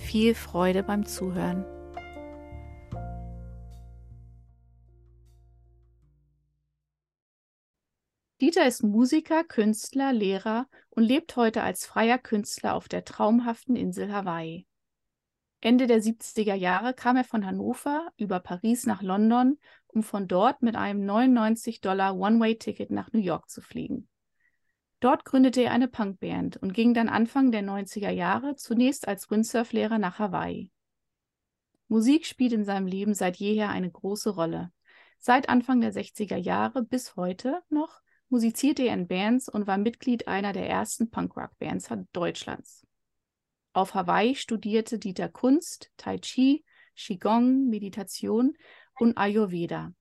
viel Freude beim Zuhören. Dieter ist Musiker, Künstler, Lehrer und lebt heute als freier Künstler auf der traumhaften Insel Hawaii. Ende der 70er Jahre kam er von Hannover über Paris nach London, um von dort mit einem 99 Dollar One-Way-Ticket nach New York zu fliegen. Dort gründete er eine Punkband und ging dann Anfang der 90er Jahre zunächst als Windsurf-Lehrer nach Hawaii. Musik spielt in seinem Leben seit jeher eine große Rolle. Seit Anfang der 60er Jahre bis heute noch musizierte er in Bands und war Mitglied einer der ersten Punkrock-Bands Deutschlands. Auf Hawaii studierte Dieter Kunst, Tai Chi, Qigong, Meditation und Ayurveda.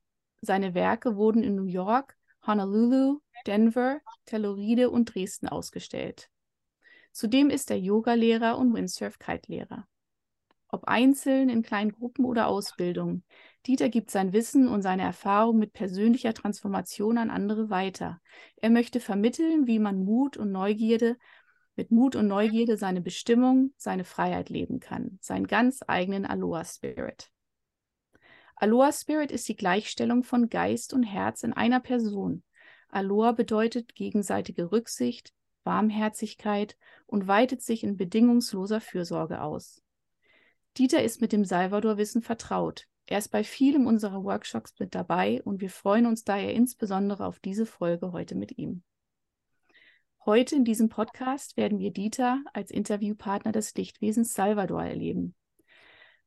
Seine Werke wurden in New York, Honolulu, Denver, Telluride und Dresden ausgestellt. Zudem ist er Yogalehrer und Windsurf-Kite-Lehrer. Ob einzeln, in kleinen Gruppen oder Ausbildung, Dieter gibt sein Wissen und seine Erfahrung mit persönlicher Transformation an andere weiter. Er möchte vermitteln, wie man Mut und Neugierde, mit Mut und Neugierde seine Bestimmung, seine Freiheit leben kann, seinen ganz eigenen Aloha Spirit. Aloha Spirit ist die Gleichstellung von Geist und Herz in einer Person. Aloha bedeutet gegenseitige Rücksicht, Warmherzigkeit und weitet sich in bedingungsloser Fürsorge aus. Dieter ist mit dem Salvador-Wissen vertraut. Er ist bei vielem unserer Workshops mit dabei und wir freuen uns daher insbesondere auf diese Folge heute mit ihm. Heute in diesem Podcast werden wir Dieter als Interviewpartner des Lichtwesens Salvador erleben.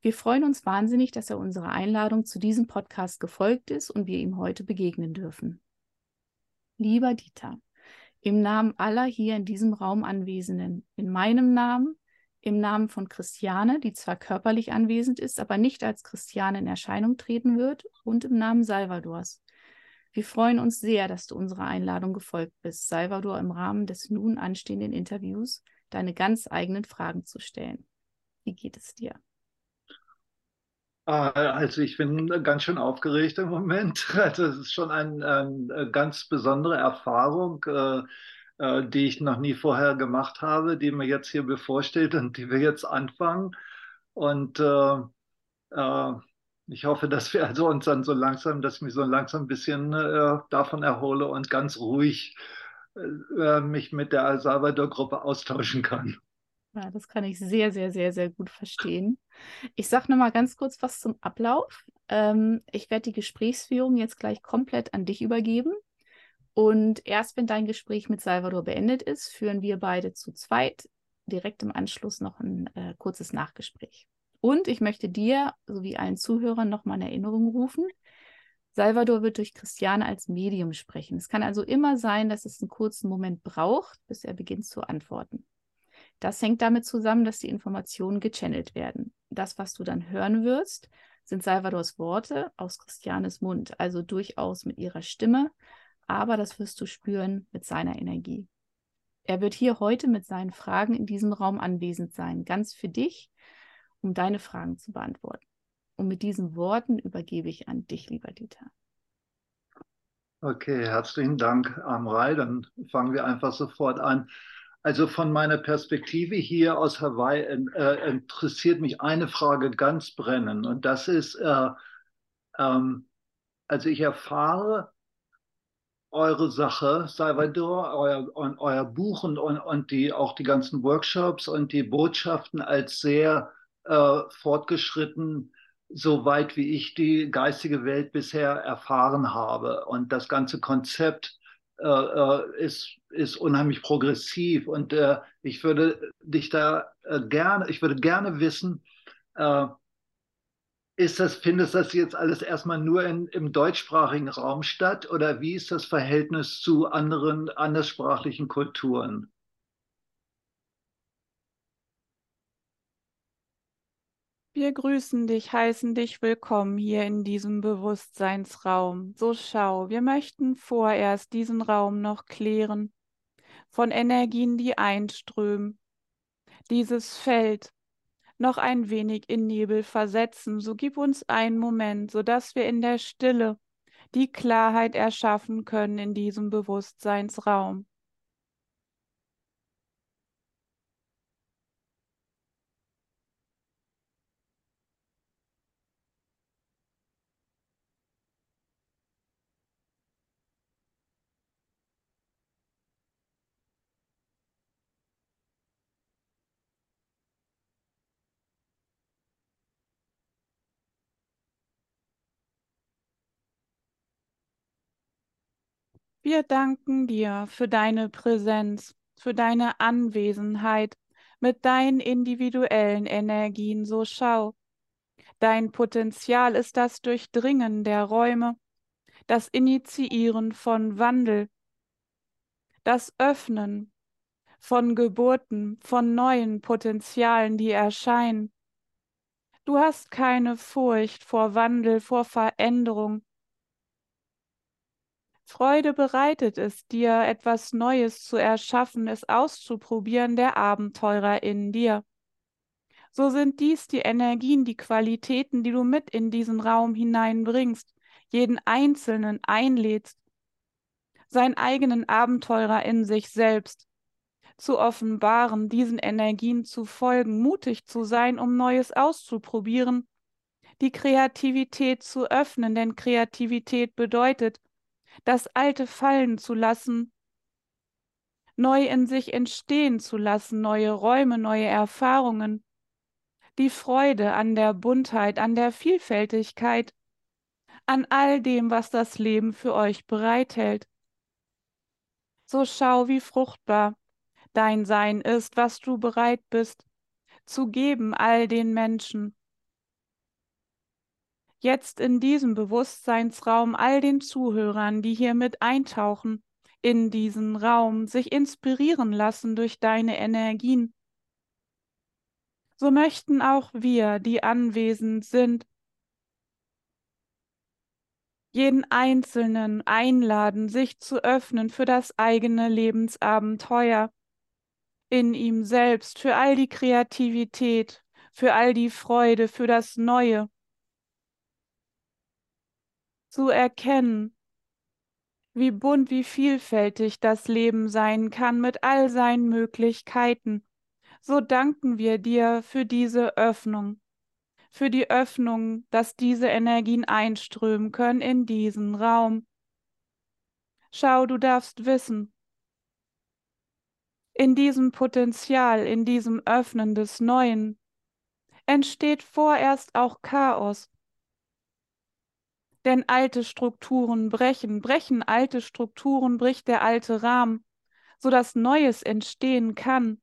Wir freuen uns wahnsinnig, dass er unserer Einladung zu diesem Podcast gefolgt ist und wir ihm heute begegnen dürfen. Lieber Dieter, im Namen aller hier in diesem Raum Anwesenden, in meinem Namen, im Namen von Christiane, die zwar körperlich anwesend ist, aber nicht als Christiane in Erscheinung treten wird, und im Namen Salvadors. Wir freuen uns sehr, dass du unserer Einladung gefolgt bist, Salvador im Rahmen des nun anstehenden Interviews deine ganz eigenen Fragen zu stellen. Wie geht es dir? Ah, also ich bin ganz schön aufgeregt im Moment. Also es ist schon ein, eine ganz besondere Erfahrung, äh, äh, die ich noch nie vorher gemacht habe, die mir jetzt hier bevorsteht und die wir jetzt anfangen. Und äh, äh, ich hoffe, dass wir also uns dann so langsam, dass ich mich so langsam ein bisschen äh, davon erhole und ganz ruhig äh, mich mit der Salvador-Gruppe austauschen kann. Ja, das kann ich sehr, sehr, sehr, sehr gut verstehen. Ich sage nochmal ganz kurz was zum Ablauf. Ähm, ich werde die Gesprächsführung jetzt gleich komplett an dich übergeben. Und erst wenn dein Gespräch mit Salvador beendet ist, führen wir beide zu zweit direkt im Anschluss noch ein äh, kurzes Nachgespräch. Und ich möchte dir sowie allen Zuhörern nochmal in Erinnerung rufen, Salvador wird durch Christiane als Medium sprechen. Es kann also immer sein, dass es einen kurzen Moment braucht, bis er beginnt zu antworten. Das hängt damit zusammen, dass die Informationen gechannelt werden. Das, was du dann hören wirst, sind Salvadors Worte aus Christianes Mund, also durchaus mit ihrer Stimme, aber das wirst du spüren mit seiner Energie. Er wird hier heute mit seinen Fragen in diesem Raum anwesend sein, ganz für dich, um deine Fragen zu beantworten. Und mit diesen Worten übergebe ich an dich, lieber Dieter. Okay, herzlichen Dank, Amrei. Dann fangen wir einfach sofort an. Also von meiner Perspektive hier aus Hawaii äh, interessiert mich eine Frage ganz brennend. Und das ist, äh, ähm, also ich erfahre eure Sache, Salvador, euer, euer Buch und, und, die, auch die ganzen Workshops und die Botschaften als sehr äh, fortgeschritten, so weit wie ich die geistige Welt bisher erfahren habe. Und das ganze Konzept äh, äh ist, ist unheimlich progressiv. Und äh, ich würde dich da äh, gerne, ich würde gerne wissen, äh, ist das, findest das jetzt alles erstmal nur in, im deutschsprachigen Raum statt oder wie ist das Verhältnis zu anderen anderssprachlichen Kulturen? Wir grüßen dich, heißen dich willkommen hier in diesem Bewusstseinsraum. So schau, wir möchten vorerst diesen Raum noch klären von Energien, die einströmen. Dieses Feld noch ein wenig in Nebel versetzen. So gib uns einen Moment, so dass wir in der Stille die Klarheit erschaffen können in diesem Bewusstseinsraum. Wir danken dir für deine Präsenz, für deine Anwesenheit mit deinen individuellen Energien. So schau. Dein Potenzial ist das Durchdringen der Räume, das Initiieren von Wandel, das Öffnen von Geburten, von neuen Potenzialen, die erscheinen. Du hast keine Furcht vor Wandel, vor Veränderung, Freude bereitet es dir, etwas Neues zu erschaffen, es auszuprobieren, der Abenteurer in dir. So sind dies die Energien, die Qualitäten, die du mit in diesen Raum hineinbringst, jeden Einzelnen einlädst, seinen eigenen Abenteurer in sich selbst zu offenbaren, diesen Energien zu folgen, mutig zu sein, um Neues auszuprobieren, die Kreativität zu öffnen, denn Kreativität bedeutet, das Alte fallen zu lassen, neu in sich entstehen zu lassen, neue Räume, neue Erfahrungen, die Freude an der Buntheit, an der Vielfältigkeit, an all dem, was das Leben für euch bereithält. So schau, wie fruchtbar dein Sein ist, was du bereit bist zu geben all den Menschen, jetzt in diesem Bewusstseinsraum all den Zuhörern, die hier mit eintauchen in diesen Raum, sich inspirieren lassen durch deine Energien. So möchten auch wir, die anwesend sind, jeden Einzelnen einladen, sich zu öffnen für das eigene Lebensabenteuer in ihm selbst, für all die Kreativität, für all die Freude, für das Neue, zu erkennen, wie bunt, wie vielfältig das Leben sein kann mit all seinen Möglichkeiten. So danken wir dir für diese Öffnung, für die Öffnung, dass diese Energien einströmen können in diesen Raum. Schau, du darfst wissen, in diesem Potenzial, in diesem Öffnen des Neuen entsteht vorerst auch Chaos, denn alte Strukturen brechen, brechen alte Strukturen, bricht der alte Rahmen, sodass Neues entstehen kann.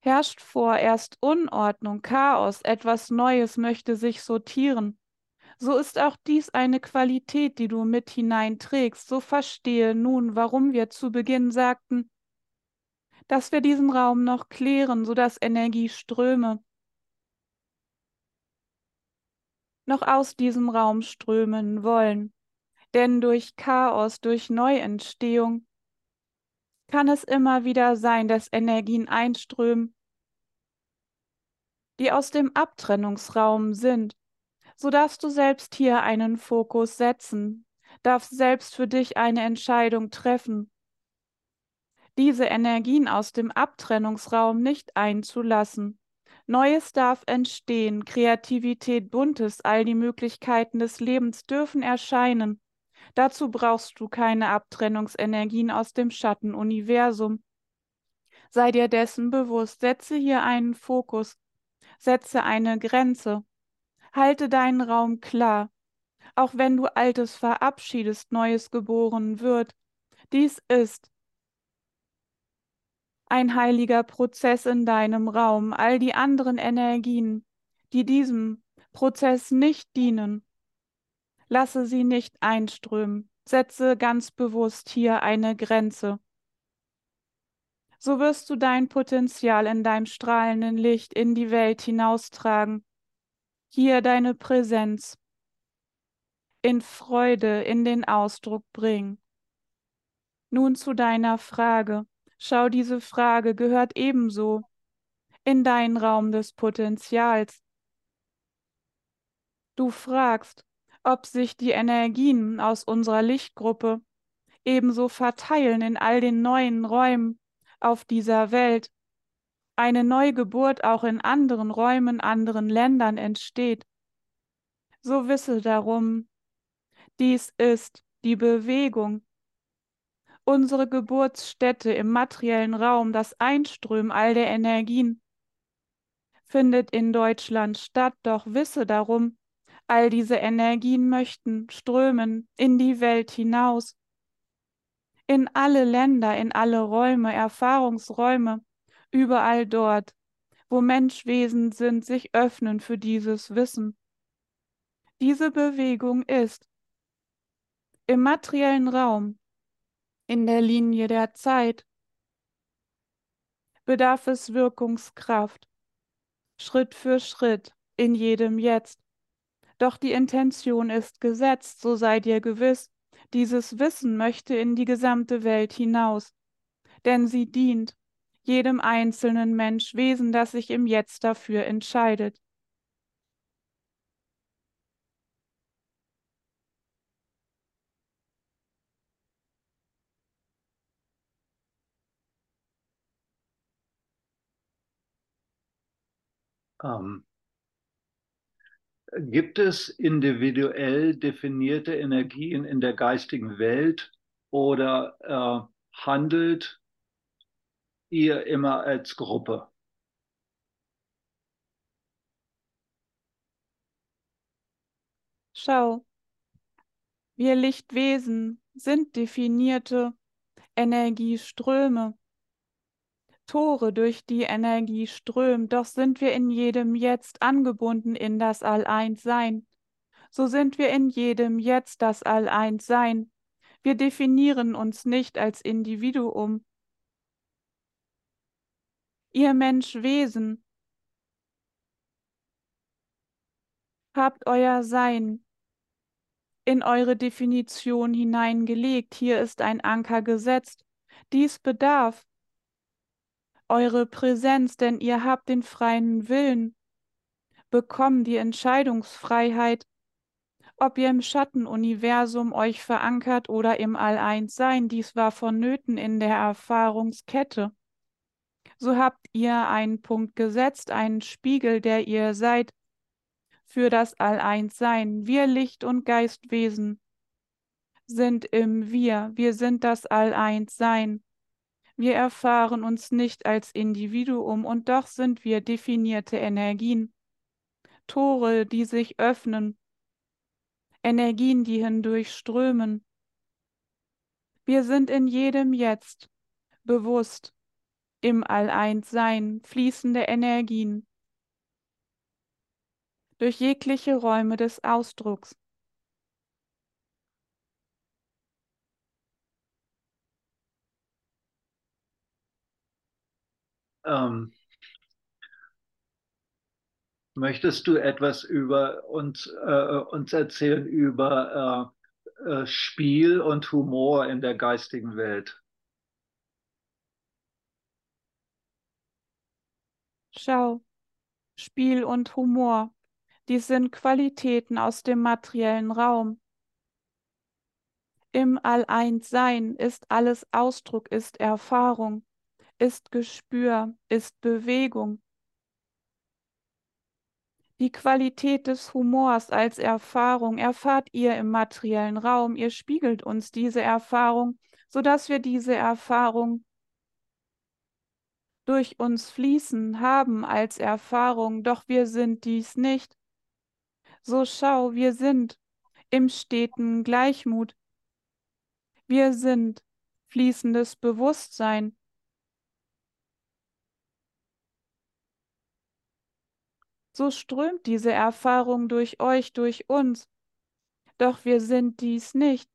Herrscht vorerst Unordnung, Chaos, etwas Neues möchte sich sortieren. So ist auch dies eine Qualität, die du mit hineinträgst. So verstehe nun, warum wir zu Beginn sagten, dass wir diesen Raum noch klären, sodass Energie noch aus diesem Raum strömen wollen. Denn durch Chaos, durch Neuentstehung kann es immer wieder sein, dass Energien einströmen, die aus dem Abtrennungsraum sind. So darfst du selbst hier einen Fokus setzen, darfst selbst für dich eine Entscheidung treffen, diese Energien aus dem Abtrennungsraum nicht einzulassen, Neues darf entstehen, Kreativität, Buntes, all die Möglichkeiten des Lebens dürfen erscheinen. Dazu brauchst du keine Abtrennungsenergien aus dem Schattenuniversum. Sei dir dessen bewusst, setze hier einen Fokus, Setze eine Grenze. Halte deinen Raum klar. Auch wenn du Altes verabschiedest, Neues geboren wird. Dies ist ein heiliger Prozess in deinem Raum. All die anderen Energien, die diesem Prozess nicht dienen, lasse sie nicht einströmen. Setze ganz bewusst hier eine Grenze. So wirst du dein Potenzial in deinem strahlenden Licht in die Welt hinaustragen. Hier deine Präsenz in Freude in den Ausdruck bringen. Nun zu deiner Frage. Schau, diese Frage gehört ebenso in deinen Raum des Potenzials. Du fragst, ob sich die Energien aus unserer Lichtgruppe ebenso verteilen in all den neuen Räumen auf dieser Welt, eine Neugeburt auch in anderen Räumen, anderen Ländern entsteht. So wisse darum, dies ist die Bewegung, unsere Geburtsstätte im materiellen Raum, das Einströmen all der Energien, findet in Deutschland statt, doch wisse darum, All diese Energien möchten strömen in die Welt hinaus, in alle Länder, in alle Räume, Erfahrungsräume, überall dort, wo Menschwesen sind, sich öffnen für dieses Wissen. Diese Bewegung ist im materiellen Raum, in der Linie der Zeit, bedarf es Wirkungskraft, Schritt für Schritt, in jedem Jetzt. Doch die Intention ist gesetzt, so sei dir gewiss, dieses Wissen möchte in die gesamte Welt hinaus, denn sie dient jedem einzelnen Menschwesen, das sich im Jetzt dafür entscheidet. Ähm, Gibt es individuell definierte Energien in der geistigen Welt oder äh, handelt ihr immer als Gruppe? Schau, wir Lichtwesen sind definierte Energieströme. Tore, durch die Energie strömt, doch sind wir in jedem Jetzt angebunden in das All-Eins-Sein. So sind wir in jedem Jetzt das All-Eins-Sein. Wir definieren uns nicht als Individuum. Ihr Menschwesen, habt euer Sein in eure Definition hineingelegt. Hier ist ein Anker gesetzt. Dies bedarf eure Präsenz, denn ihr habt den freien Willen, bekommen die Entscheidungsfreiheit, ob ihr im Schattenuniversum euch verankert oder im All-Eins-Sein. Dies war vonnöten in der Erfahrungskette. So habt ihr einen Punkt gesetzt, einen Spiegel, der ihr seid, für das All-Eins-Sein. Wir Licht- und Geistwesen sind im Wir. Wir sind das All-Eins-Sein. Wir erfahren uns nicht als Individuum und doch sind wir definierte Energien, Tore, die sich öffnen, Energien, die hindurch strömen. Wir sind in jedem Jetzt bewusst, im All-Eins-Sein, fließende Energien, durch jegliche Räume des Ausdrucks. Ähm, möchtest du etwas über uns, äh, uns erzählen über äh, äh, Spiel und Humor in der geistigen Welt? Schau, Spiel und Humor, dies sind Qualitäten aus dem materiellen Raum. Im All-Eins-Sein ist alles Ausdruck, ist Erfahrung ist Gespür, ist Bewegung. Die Qualität des Humors als Erfahrung erfahrt ihr im materiellen Raum. Ihr spiegelt uns diese Erfahrung, sodass wir diese Erfahrung durch uns fließen, haben als Erfahrung, doch wir sind dies nicht. So schau, wir sind im steten Gleichmut. Wir sind fließendes Bewusstsein. So strömt diese Erfahrung durch euch, durch uns. Doch wir sind dies nicht.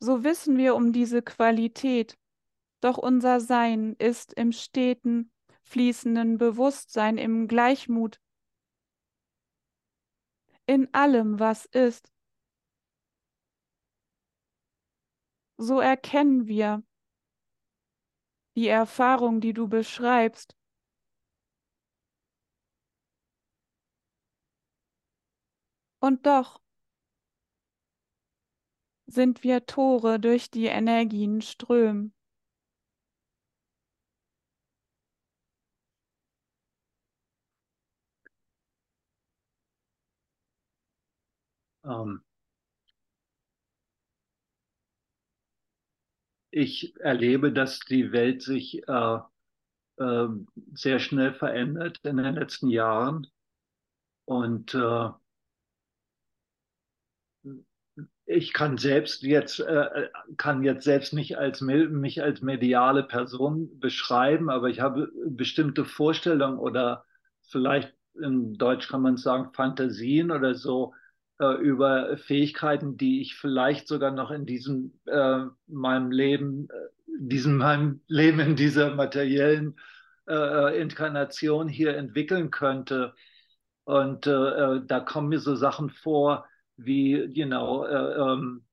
So wissen wir um diese Qualität. Doch unser Sein ist im steten, fließenden Bewusstsein, im Gleichmut. In allem, was ist. So erkennen wir die Erfahrung, die du beschreibst. Und doch sind wir Tore, durch die Energien strömen. Ähm, ich erlebe, dass die Welt sich äh, äh, sehr schnell verändert in den letzten Jahren. Und äh, ich kann selbst jetzt, äh, kann jetzt selbst nicht als, mich als mediale Person beschreiben, aber ich habe bestimmte Vorstellungen oder vielleicht in Deutsch kann man sagen Fantasien oder so, äh, über Fähigkeiten, die ich vielleicht sogar noch in diesem äh, meinem Leben, äh, diesem meinem Leben in dieser materiellen äh, Inkarnation hier entwickeln könnte. Und äh, da kommen mir so Sachen vor wie, you know, ähm,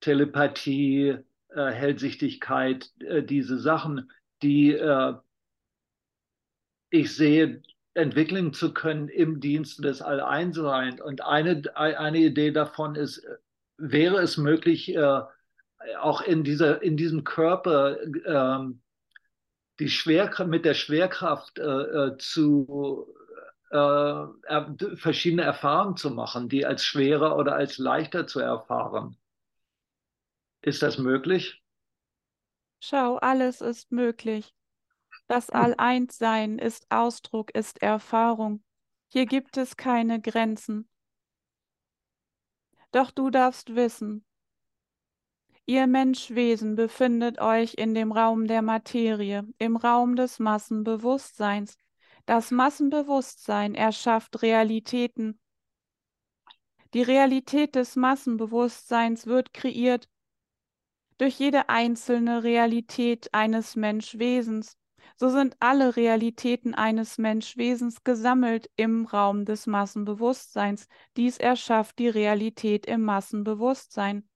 Telepathie, Hellsichtigkeit, diese Sachen, die ich sehe, entwickeln zu können im Dienst des Alleinseins. Und eine, eine Idee davon ist, wäre es möglich, äh, auch in, dieser, in diesem Körper äh, die Schwerkraft, mit der Schwerkraft äh, äh zu äh, verschiedene Erfahrungen zu machen, die als schwerer oder als leichter zu erfahren. Ist das möglich? Schau, alles ist möglich. Das hm. All-Eins-Sein ist Ausdruck, ist Erfahrung. Hier gibt es keine Grenzen. Doch du darfst wissen, ihr Menschwesen befindet euch in dem Raum der Materie, im Raum des Massenbewusstseins. Das Massenbewusstsein erschafft Realitäten. Die Realität des Massenbewusstseins wird kreiert durch jede einzelne Realität eines Menschwesens so sind alle Realitäten eines Menschwesens gesammelt im Raum des Massenbewusstseins. Dies erschafft die Realität im Massenbewusstsein.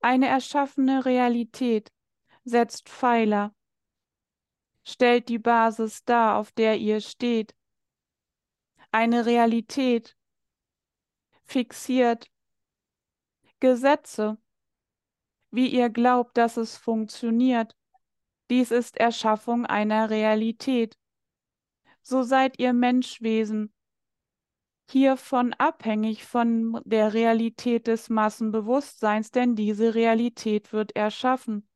Eine erschaffene Realität setzt Pfeiler, stellt die Basis dar, auf der ihr steht. Eine Realität fixiert Gesetze, wie ihr glaubt, dass es funktioniert. Dies ist Erschaffung einer Realität. So seid ihr Menschwesen, hiervon abhängig von der Realität des Massenbewusstseins, denn diese Realität wird erschaffen.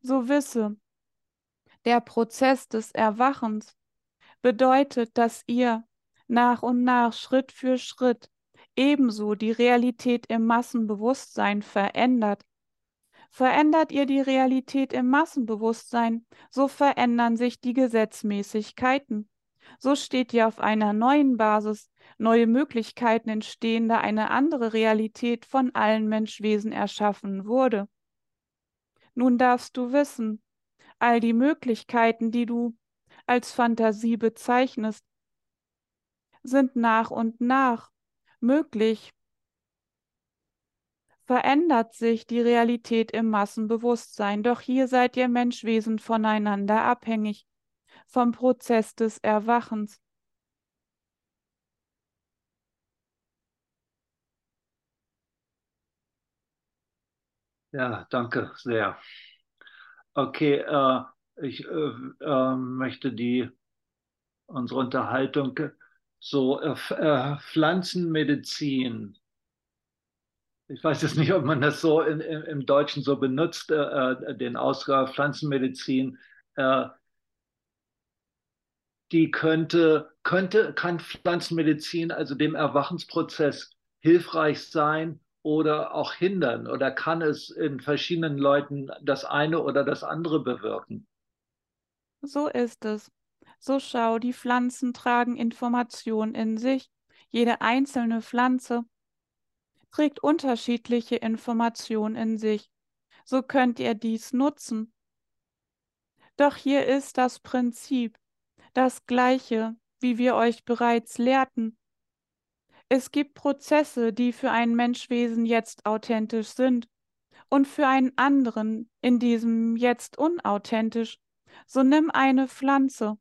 So wisse, der Prozess des Erwachens bedeutet, dass ihr nach und nach Schritt für Schritt ebenso die Realität im Massenbewusstsein verändert, Verändert ihr die Realität im Massenbewusstsein, so verändern sich die Gesetzmäßigkeiten. So steht ihr auf einer neuen Basis, neue Möglichkeiten entstehen, da eine andere Realität von allen Menschwesen erschaffen wurde. Nun darfst du wissen, all die Möglichkeiten, die du als Fantasie bezeichnest, sind nach und nach möglich verändert sich die Realität im Massenbewusstsein. Doch hier seid ihr Menschwesen voneinander abhängig, vom Prozess des Erwachens. Ja, danke sehr. Okay, äh, ich äh, äh, möchte die unsere Unterhaltung so äh, äh Pflanzenmedizin. Ich weiß jetzt nicht, ob man das so in, im Deutschen so benutzt, den Ausgabe Pflanzenmedizin, die könnte, könnte, kann Pflanzenmedizin also dem Erwachensprozess hilfreich sein oder auch hindern? Oder kann es in verschiedenen Leuten das eine oder das andere bewirken? So ist es. So schau, die Pflanzen tragen Information in sich. Jede einzelne Pflanze trägt unterschiedliche Informationen in sich. So könnt ihr dies nutzen. Doch hier ist das Prinzip, das gleiche, wie wir euch bereits lehrten. Es gibt Prozesse, die für ein Menschwesen jetzt authentisch sind und für einen anderen in diesem jetzt unauthentisch. So nimm eine Pflanze.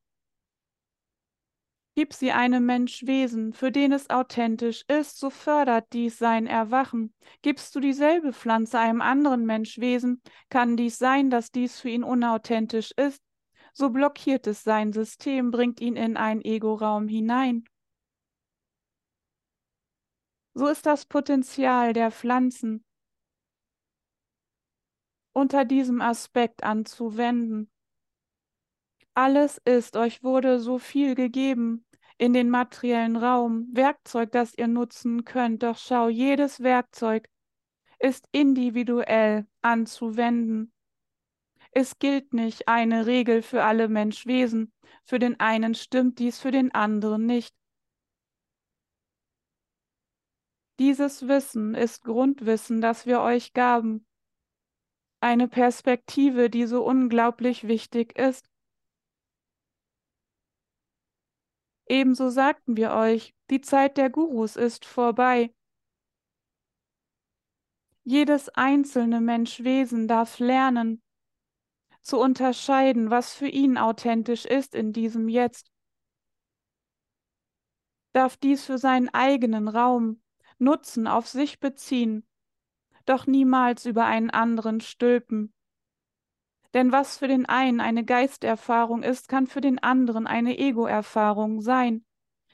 Gib sie einem Menschwesen, für den es authentisch ist, so fördert dies sein Erwachen. Gibst du dieselbe Pflanze einem anderen Menschwesen, kann dies sein, dass dies für ihn unauthentisch ist, so blockiert es sein System, bringt ihn in einen Ego-Raum hinein. So ist das Potenzial der Pflanzen unter diesem Aspekt anzuwenden. Alles ist, euch wurde so viel gegeben in den materiellen Raum, Werkzeug, das ihr nutzen könnt. Doch schau, jedes Werkzeug ist individuell anzuwenden. Es gilt nicht eine Regel für alle Menschwesen. Für den einen stimmt dies, für den anderen nicht. Dieses Wissen ist Grundwissen, das wir euch gaben. Eine Perspektive, die so unglaublich wichtig ist. Ebenso sagten wir euch, die Zeit der Gurus ist vorbei. Jedes einzelne Menschwesen darf lernen, zu unterscheiden, was für ihn authentisch ist in diesem Jetzt. Darf dies für seinen eigenen Raum Nutzen auf sich beziehen, doch niemals über einen anderen stülpen. Denn was für den einen eine Geisterfahrung ist, kann für den anderen eine Ego-Erfahrung sein.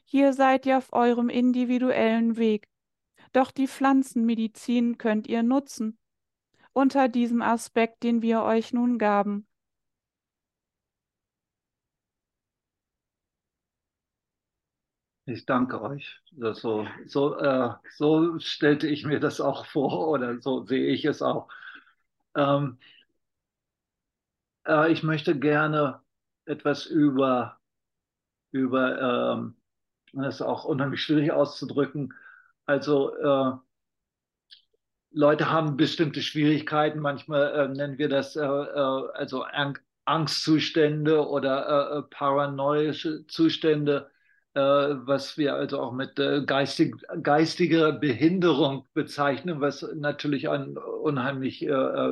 Hier seid ihr auf eurem individuellen Weg. Doch die Pflanzenmedizin könnt ihr nutzen, unter diesem Aspekt, den wir euch nun gaben. Ich danke euch. So, so, äh, so stellte ich mir das auch vor oder so sehe ich es auch. Ähm, äh, ich möchte gerne etwas über, über ähm, das ist auch unheimlich schwierig auszudrücken. Also äh, Leute haben bestimmte Schwierigkeiten. Manchmal äh, nennen wir das äh, äh also Angstzustände oder paranoische Zustände, was wir also auch mit geistig, geistiger Behinderung bezeichnen, was natürlich ein unheimlich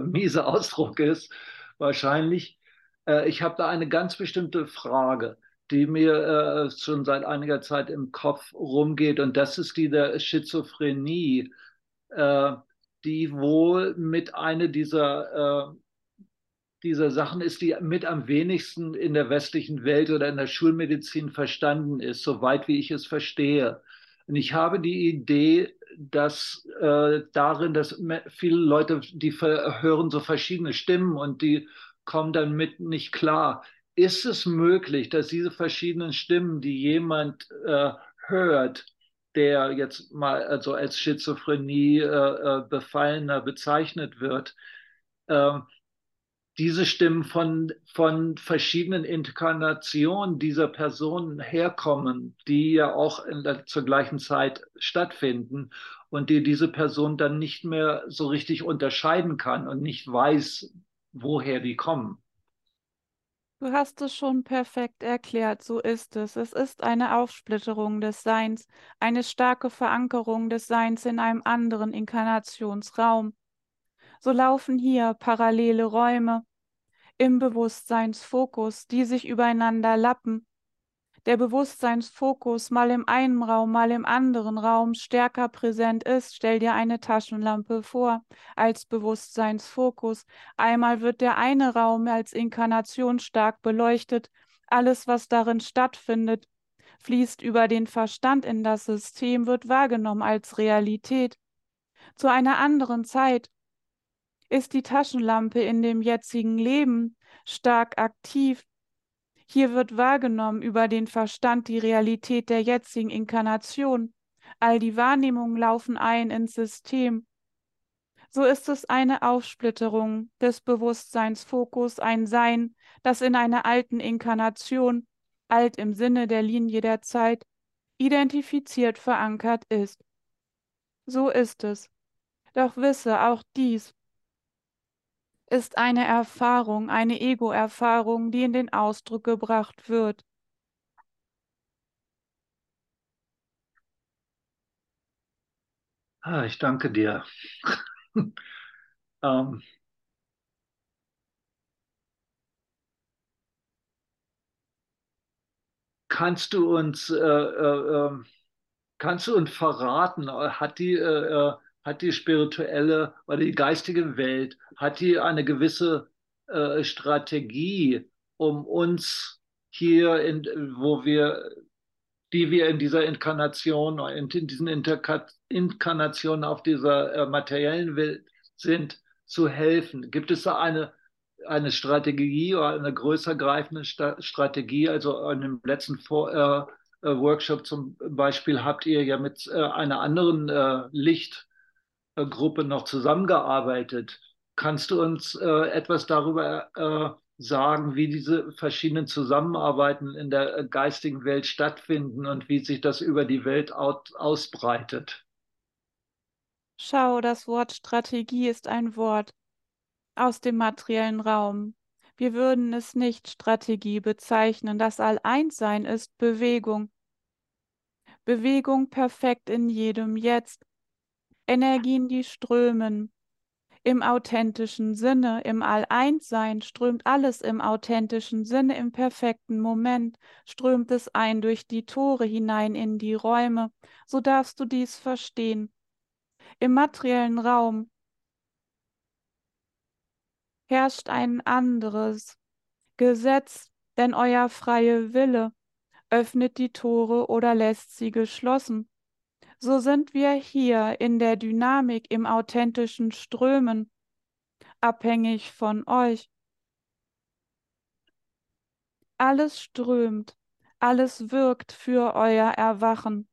mieser Ausdruck ist, wahrscheinlich. ich habe da eine ganz bestimmte Frage die mir äh, schon seit einiger Zeit im Kopf rumgeht. Und das ist die der Schizophrenie. Äh, die wohl mit einer dieser, äh, dieser Sachen ist, die mit am wenigsten in der westlichen Welt oder in der Schulmedizin verstanden ist, soweit wie ich es verstehe. Und ich habe die Idee, dass äh, darin, dass viele Leute, die hören so verschiedene Stimmen und die kommen dann mit nicht klar. Ist es möglich, dass diese verschiedenen Stimmen, die jemand äh, hört, der jetzt mal also als Schizophrenie äh, äh, befallener bezeichnet wird, äh, diese Stimmen von, von verschiedenen Inkarnationen dieser Personen herkommen, die ja auch der, zur gleichen Zeit stattfinden und die diese Person dann nicht mehr so richtig unterscheiden kann und nicht weiß, woher die kommen. Du hast es schon perfekt erklärt, so ist es. Es ist eine Aufsplitterung des Seins, eine starke Verankerung des Seins in einem anderen Inkarnationsraum. So laufen hier parallele Räume im Bewusstseinsfokus, die sich übereinander lappen, der Bewusstseinsfokus mal im einen Raum, mal im anderen Raum stärker präsent ist, stell dir eine Taschenlampe vor als Bewusstseinsfokus. Einmal wird der eine Raum als Inkarnation stark beleuchtet, alles, was darin stattfindet, fließt über den Verstand in das System, wird wahrgenommen als Realität. Zu einer anderen Zeit ist die Taschenlampe in dem jetzigen Leben stark aktiv. Hier wird wahrgenommen über den Verstand die Realität der jetzigen Inkarnation. All die Wahrnehmungen laufen ein ins System. So ist es eine Aufsplitterung des Bewusstseinsfokus, ein Sein, das in einer alten Inkarnation, alt im Sinne der Linie der Zeit, identifiziert verankert ist. So ist es. Doch wisse auch dies ist eine Erfahrung, eine Ego-Erfahrung, die in den Ausdruck gebracht wird. Ah, ich danke dir. ähm, kannst du uns, äh, äh, ähm, kannst du uns verraten, hat die, äh, äh, hat die spirituelle oder die geistige Welt, hat die eine gewisse äh, Strategie, um uns hier, in, wo wir, die wir in dieser Inkarnation, in, in diesen Interka Inkarnationen auf dieser äh, materiellen Welt sind, zu helfen? Gibt es da eine eine Strategie oder eine größer greifende Strategie. Also in dem letzten Vor äh, äh, Workshop zum Beispiel habt ihr ja mit äh, einer anderen äh, Lichtgruppe noch zusammengearbeitet. Kannst du uns äh, etwas darüber äh, sagen, wie diese verschiedenen Zusammenarbeiten in der geistigen Welt stattfinden und wie sich das über die Welt ausbreitet? Schau, das Wort Strategie ist ein Wort, aus dem materiellen Raum. Wir würden es nicht Strategie bezeichnen. Das All-Eins-Sein ist Bewegung. Bewegung perfekt in jedem Jetzt. Energien, die strömen. Im authentischen Sinne, im All-Eins-Sein strömt alles im authentischen Sinne, im perfekten Moment strömt es ein durch die Tore hinein in die Räume. So darfst du dies verstehen. Im materiellen Raum herrscht ein anderes Gesetz, denn euer freie Wille öffnet die Tore oder lässt sie geschlossen. So sind wir hier in der Dynamik im authentischen Strömen, abhängig von euch. Alles strömt, alles wirkt für euer Erwachen.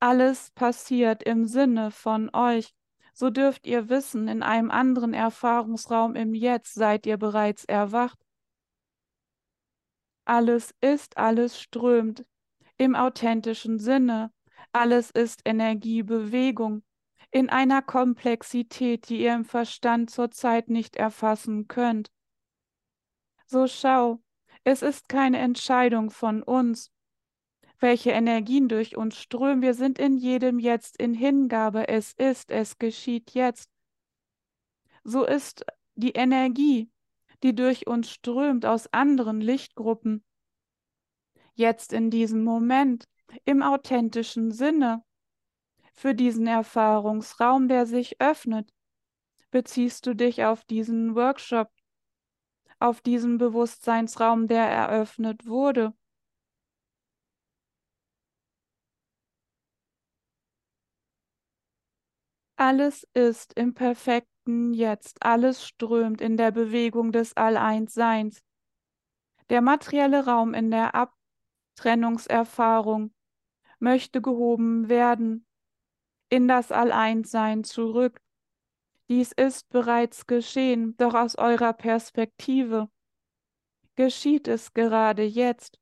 Alles passiert im Sinne von euch so dürft ihr wissen, in einem anderen Erfahrungsraum im Jetzt seid ihr bereits erwacht. Alles ist, alles strömt im authentischen Sinne. Alles ist Energie, Bewegung in einer Komplexität, die ihr im Verstand zurzeit nicht erfassen könnt. So schau, es ist keine Entscheidung von uns, welche Energien durch uns strömen. Wir sind in jedem Jetzt in Hingabe. Es ist, es geschieht jetzt. So ist die Energie, die durch uns strömt aus anderen Lichtgruppen, jetzt in diesem Moment, im authentischen Sinne, für diesen Erfahrungsraum, der sich öffnet, beziehst du dich auf diesen Workshop, auf diesen Bewusstseinsraum, der eröffnet wurde. Alles ist im perfekten Jetzt, alles strömt in der Bewegung des All-Eins-Seins. Der materielle Raum in der Abtrennungserfahrung möchte gehoben werden, in das All-Eins-Sein zurück. Dies ist bereits geschehen, doch aus eurer Perspektive geschieht es gerade jetzt.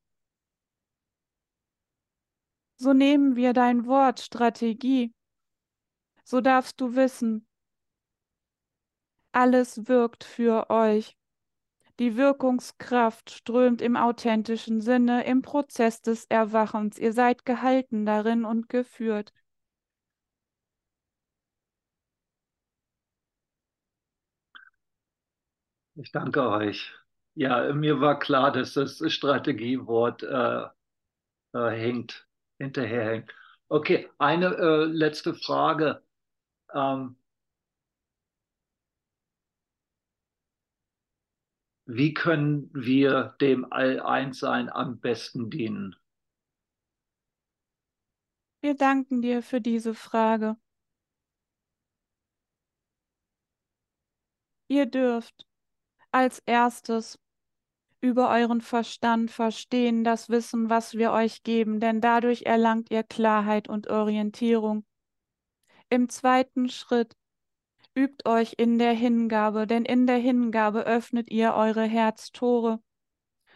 So nehmen wir dein Wort Strategie so darfst du wissen, alles wirkt für euch. Die Wirkungskraft strömt im authentischen Sinne im Prozess des Erwachens. Ihr seid gehalten darin und geführt. Ich danke euch. Ja, mir war klar, dass das Strategiewort äh, äh, hängt, hinterherhängt. Okay, eine äh, letzte Frage. Ähm, wie können wir dem All-Eins-Sein am besten dienen? Wir danken dir für diese Frage. Ihr dürft als erstes über euren Verstand verstehen das Wissen, was wir euch geben, denn dadurch erlangt ihr Klarheit und Orientierung. Im zweiten Schritt übt euch in der Hingabe, denn in der Hingabe öffnet ihr eure Herztore.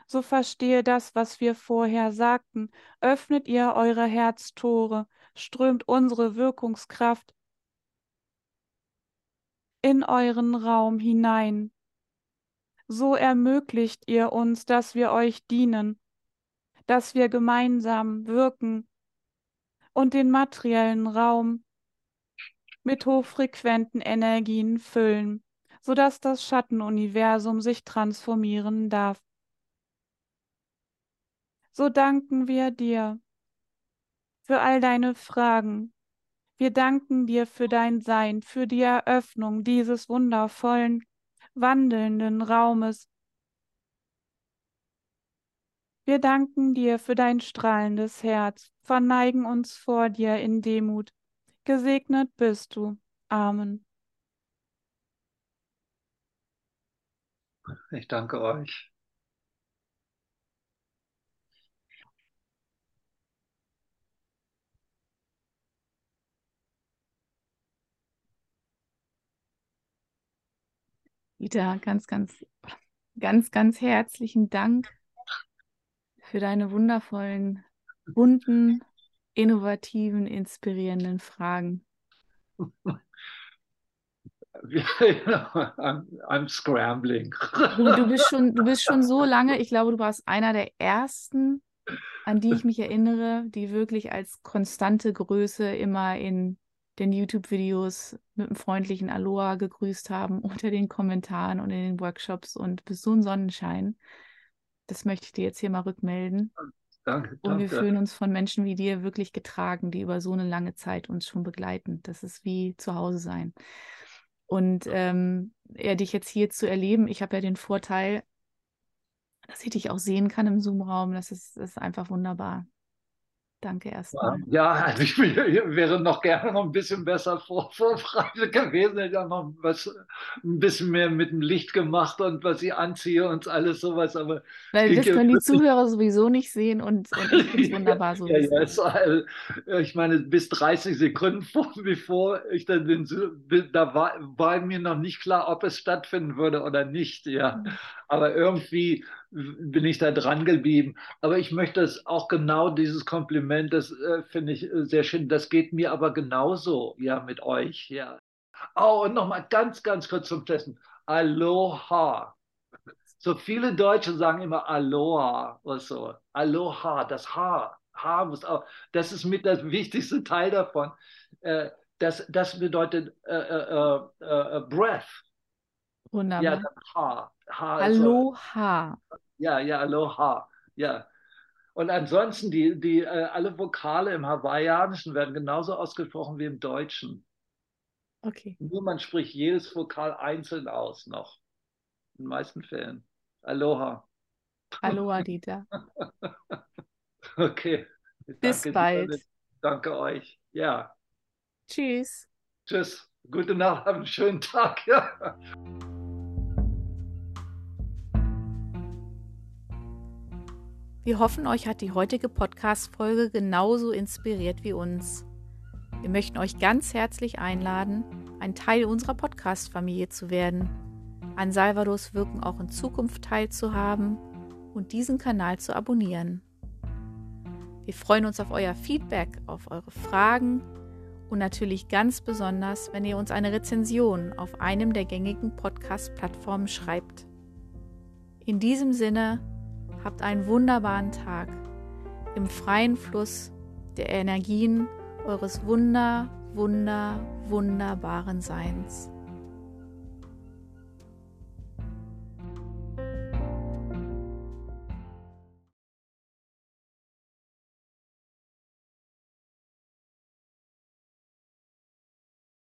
So verstehe das, was wir vorher sagten. Öffnet ihr eure Herztore, strömt unsere Wirkungskraft in euren Raum hinein. So ermöglicht ihr uns, dass wir euch dienen, dass wir gemeinsam wirken und den materiellen Raum mit hochfrequenten Energien füllen, sodass das Schattenuniversum sich transformieren darf. So danken wir dir für all deine Fragen, wir danken dir für dein Sein, für die Eröffnung dieses wundervollen, wandelnden Raumes. Wir danken dir für dein strahlendes Herz, verneigen uns vor dir in Demut. Gesegnet bist du. Amen. Ich danke euch. Dieter, ganz, ganz, ganz, ganz herzlichen Dank für deine wundervollen, bunten, innovativen, inspirierenden Fragen. I'm, I'm scrambling. Du, du, bist schon, du bist schon so lange, ich glaube, du warst einer der ersten, an die ich mich erinnere, die wirklich als konstante Größe immer in den YouTube-Videos mit einem freundlichen Aloha gegrüßt haben unter den Kommentaren und in den Workshops und bist so ein Sonnenschein. Das möchte ich dir jetzt hier mal rückmelden. Danke, Und wir danke. fühlen uns von Menschen wie dir wirklich getragen, die über so eine lange Zeit uns schon begleiten. Das ist wie zu Hause sein. Und ähm, ja, dich jetzt hier zu erleben, ich habe ja den Vorteil, dass ich dich auch sehen kann im Zoom-Raum. Das ist, das ist einfach wunderbar. Danke erstmal. Ja, also ich wäre noch gerne noch ein bisschen besser vor, vorbereitet gewesen. Hätte auch noch was, ein bisschen mehr mit dem Licht gemacht und was ich anziehe und alles sowas. Aber Weil das können die Zuhörer sowieso nicht sehen und, und ich finde es wunderbar so. ja, ja, es äh, ich meine, bis 30 Sekunden vor, bevor ich dann den, Zo- da war, war mir noch nicht klar, ob es stattfinden würde oder nicht. Ja, Mhm. aber irgendwie bin ich da dran geblieben. Aber ich möchte es auch genau dieses Kompliment, das äh, finde ich äh, sehr schön. Das geht mir aber genauso, ja, mit euch, ja. Oh, und nochmal ganz, ganz kurz zum Testen. Aloha. So viele Deutsche sagen immer Aloha oder so. Aloha, das H. H muss auch, das ist mit das wichtigste Teil davon. Äh, das, das bedeutet äh, äh, Breath. Ja, Wunderbar. das H. H so- Aloha. Ja, ja, Aloha. Ja. Und ansonsten, die, die, äh, alle Vokale im Hawaiianischen werden genauso ausgesprochen wie im Deutschen. Okay. Nur man spricht jedes Vokal einzeln aus noch. In den meisten Fällen. Aloha. Aloha, Dieter. Okay. Bis Danke, bald. Danke euch. Ja. Tschüss. Tschüss. Gute Nacht. Haben einen schönen Tag. Ja. Wir hoffen, euch hat die heutige Podcast-Folge genauso inspiriert wie uns. Wir möchten euch ganz herzlich einladen, ein Teil unserer Podcast-Familie zu werden, an Salvados Wirken auch in Zukunft teilzuhaben und diesen Kanal zu abonnieren. Wir freuen uns auf euer Feedback, auf eure Fragen und natürlich ganz besonders, wenn ihr uns eine Rezension auf einem der gängigen Podcast-Plattformen schreibt. In diesem Sinne, habt einen wunderbaren Tag im freien Fluss der Energien eures wunder, wunder, wunderbaren Seins.